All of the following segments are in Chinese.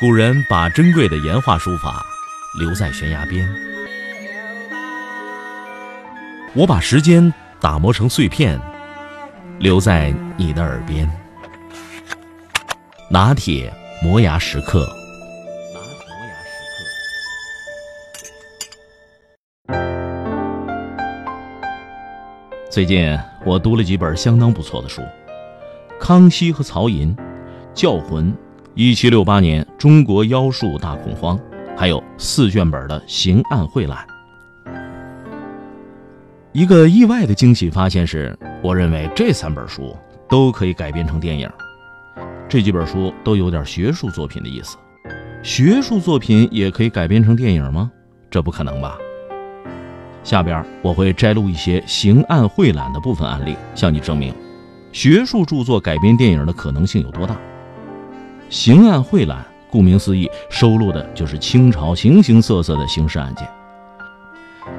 古人把珍贵的岩画书法留在悬崖边，我把时间打磨成碎片，留在你的耳边。拿铁磨牙时刻。最近我读了几本相当不错的书，《康熙和曹寅》《教魂》。一七六八年，中国妖术大恐慌，还有四卷本的《刑案汇览》。一个意外的惊喜发现是，我认为这三本书都可以改编成电影。这几本书都有点学术作品的意思，学术作品也可以改编成电影吗？这不可能吧。下边我会摘录一些《刑案汇览》的部分案例，向你证明，学术著作改编电影的可能性有多大。刑案汇览，顾名思义，收录的就是清朝形形色色的刑事案件。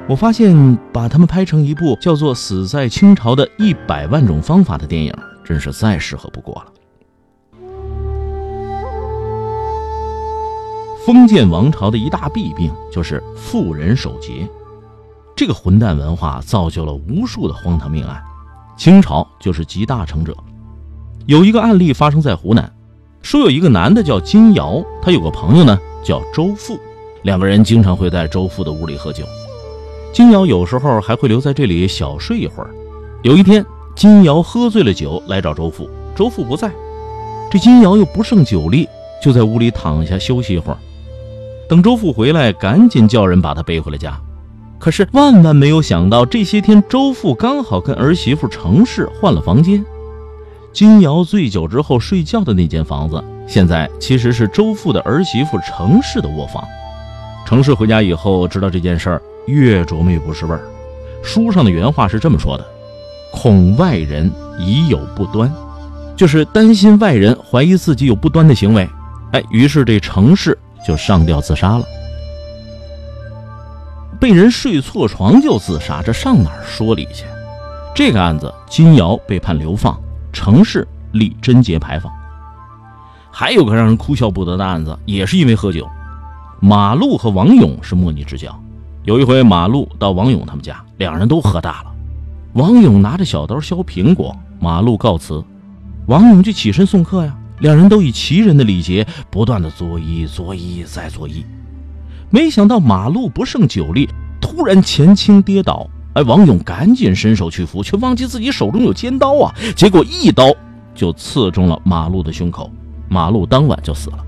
我发现，把它们拍成一部叫做《死在清朝的一百万种方法》的电影，真是再适合不过了。封建王朝的一大弊病就是妇人守节，这个混蛋文化造就了无数的荒唐命案，清朝就是集大成者。有一个案例发生在湖南。说有一个男的叫金瑶，他有个朋友呢叫周富，两个人经常会在周富的屋里喝酒。金瑶有时候还会留在这里小睡一会儿。有一天，金瑶喝醉了酒来找周富，周富不在，这金瑶又不胜酒力，就在屋里躺下休息一会儿。等周富回来，赶紧叫人把他背回了家。可是万万没有想到，这些天周富刚好跟儿媳妇程氏换了房间。金瑶醉酒之后睡觉的那间房子，现在其实是周父的儿媳妇程氏的卧房。程氏回家以后知道这件事儿，越琢磨越不是味儿。书上的原话是这么说的：“恐外人已有不端，就是担心外人怀疑自己有不端的行为。”哎，于是这程氏就上吊自杀了。被人睡错床就自杀，这上哪儿说理去？这个案子，金瑶被判流放。城市立贞节牌坊，还有个让人哭笑不得的案子，也是因为喝酒。马路和王勇是莫逆之交。有一回，马路到王勇他们家，两人都喝大了。王勇拿着小刀削苹果，马路告辞，王勇就起身送客呀。两人都以奇人的礼节，不断的作揖、作揖再作揖。没想到马路不胜酒力，突然前倾跌倒。哎，王勇赶紧伸手去扶，却忘记自己手中有尖刀啊！结果一刀就刺中了马路的胸口，马路当晚就死了。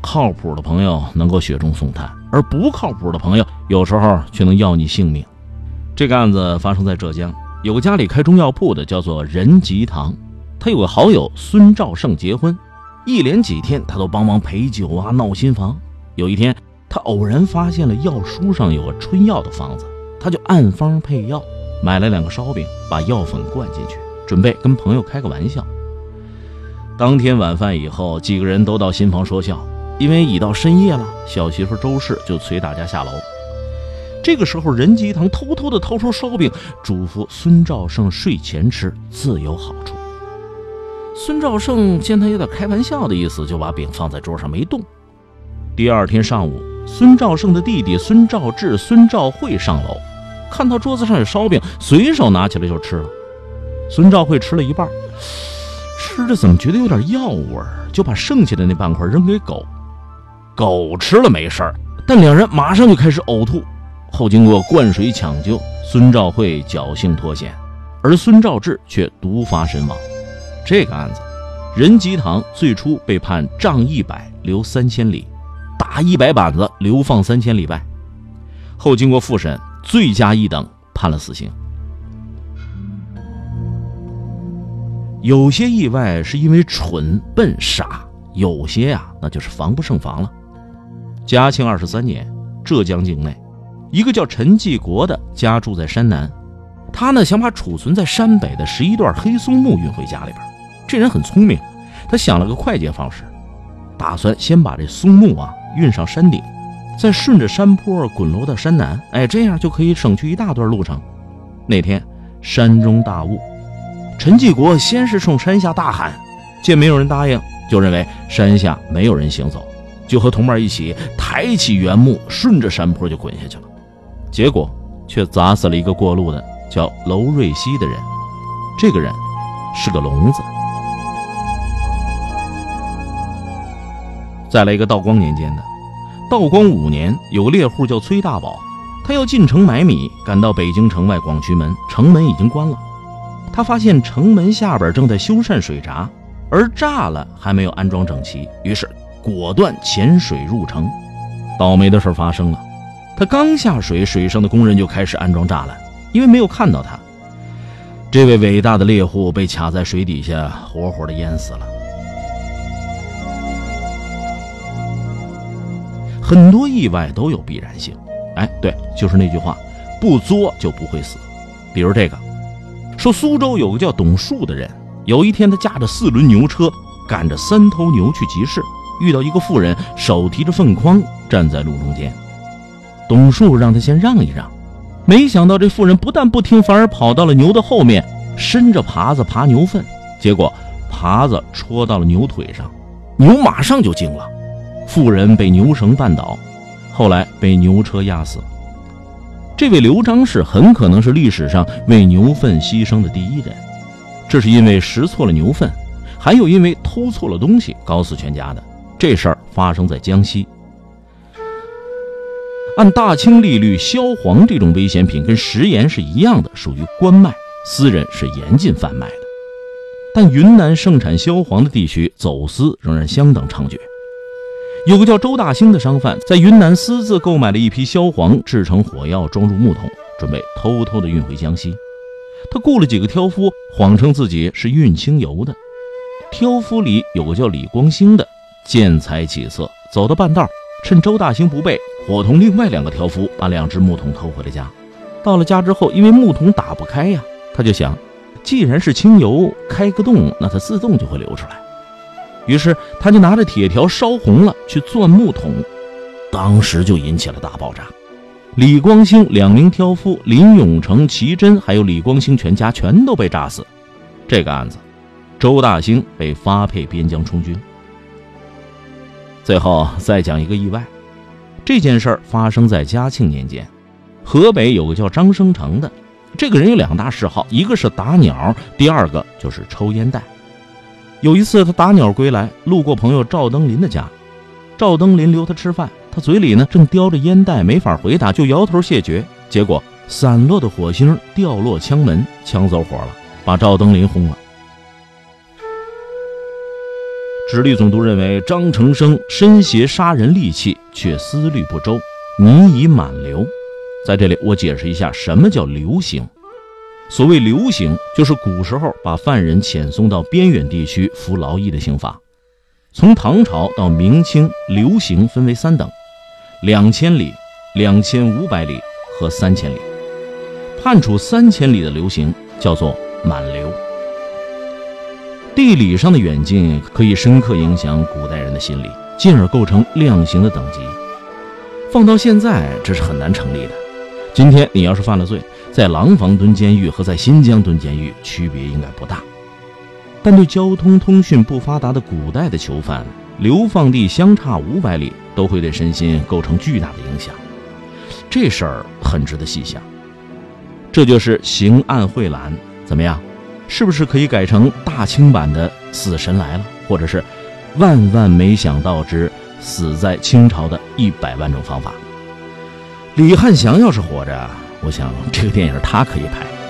靠谱的朋友能够雪中送炭，而不靠谱的朋友有时候却能要你性命。这个案子发生在浙江，有个家里开中药铺的叫做任吉堂，他有个好友孙兆胜结婚，一连几天他都帮忙陪酒啊，闹新房。有一天。他偶然发现了药书上有个春药的方子，他就按方配药，买了两个烧饼，把药粉灌进去，准备跟朋友开个玩笑。当天晚饭以后，几个人都到新房说笑，因为已到深夜了，小媳妇周氏就催大家下楼。这个时候，任吉堂偷偷的掏出烧饼，嘱咐孙兆胜睡前吃，自有好处。孙兆胜见他有点开玩笑的意思，就把饼放在桌上没动。第二天上午。孙兆胜的弟弟孙兆志、孙兆慧上楼，看到桌子上有烧饼，随手拿起来就吃了。孙兆慧吃了一半，吃着怎么觉得有点药味儿，就把剩下的那半块扔给狗。狗吃了没事儿，但两人马上就开始呕吐。后经过灌水抢救，孙兆慧侥幸脱险，而孙兆志却毒发身亡。这个案子，任吉堂最初被判杖一百，留三千里。打一百板子，流放三千里外。后经过复审，罪加一等，判了死刑。有些意外是因为蠢笨傻，有些呀，那就是防不胜防了。嘉庆二十三年，浙江境内，一个叫陈继国的家住在山南，他呢想把储存在山北的十一段黑松木运回家里边。这人很聪明，他想了个快捷方式，打算先把这松木啊。运上山顶，再顺着山坡滚落到山南，哎，这样就可以省去一大段路程。那天山中大雾，陈继国先是冲山下大喊：“见没有人答应，就认为山下没有人行走，就和同伴一起抬起原木，顺着山坡就滚下去了。结果却砸死了一个过路的叫娄瑞熙的人。这个人是个聋子。再来一个道光年间的，道光五年，有个猎户叫崔大宝，他要进城买米，赶到北京城外广渠门，城门已经关了。他发现城门下边正在修缮水闸，而栅栏还没有安装整齐，于是果断潜水入城。倒霉的事发生了，他刚下水，水上的工人就开始安装栅栏，因为没有看到他。这位伟大的猎户被卡在水底下，活活的淹死了。很多意外都有必然性，哎，对，就是那句话，不作就不会死。比如这个。说苏州有个叫董树的人，有一天他驾着四轮牛车，赶着三头牛去集市，遇到一个妇人，手提着粪筐站在路中间。董树让他先让一让，没想到这妇人不但不听，反而跑到了牛的后面，伸着耙子耙牛粪，结果耙子戳到了牛腿上，牛马上就惊了，妇人被牛绳绊倒，后来被牛车压死。这位刘张氏很可能是历史上为牛粪牺牲的第一人，这是因为拾错了牛粪，还有因为偷错了东西，搞死全家的。这事儿发生在江西。按大清利率，硝磺这种危险品跟食盐是一样的，属于官卖，私人是严禁贩卖的。但云南盛产硝磺的地区，走私仍然相当猖獗。有个叫周大兴的商贩，在云南私自购买了一批硝磺，制成火药，装入木桶，准备偷偷的运回江西。他雇了几个挑夫，谎称自己是运清油的。挑夫里有个叫李光兴的，见财起色，走到半道，趁周大兴不备，伙同另外两个挑夫把两只木桶偷回了家。到了家之后，因为木桶打不开呀，他就想，既然是清油，开个洞，那它自动就会流出来。于是他就拿着铁条烧红了去钻木桶，当时就引起了大爆炸。李光兴两名挑夫林永成、齐真，还有李光兴全家全都被炸死。这个案子，周大兴被发配边疆充军。最后再讲一个意外，这件事儿发生在嘉庆年间，河北有个叫张生成的，这个人有两大嗜好，一个是打鸟，第二个就是抽烟袋。有一次，他打鸟归来，路过朋友赵登林的家，赵登林留他吃饭，他嘴里呢正叼着烟袋，没法回答，就摇头谢绝。结果散落的火星掉落枪门，枪走火了，把赵登林轰了。直隶总督认为张成生身携杀人利器，却思虑不周，泥已满流。在这里，我解释一下什么叫流刑。所谓流刑，就是古时候把犯人遣送到边远地区服劳役的刑罚。从唐朝到明清，流刑分为三等：两千里、两千五百里和三千里。判处三千里的流刑叫做满流。地理上的远近可以深刻影响古代人的心理，进而构成量刑的等级。放到现在，这是很难成立的。今天你要是犯了罪，在廊坊蹲监狱和在新疆蹲监狱区别应该不大，但对交通通讯不发达的古代的囚犯，流放地相差五百里，都会对身心构成巨大的影响。这事儿很值得细想。这就是刑案汇览，怎么样？是不是可以改成大清版的《死神来了》，或者是“万万没想到之死在清朝的一百万种方法”？李汉祥要是活着，我想这个电影他可以拍。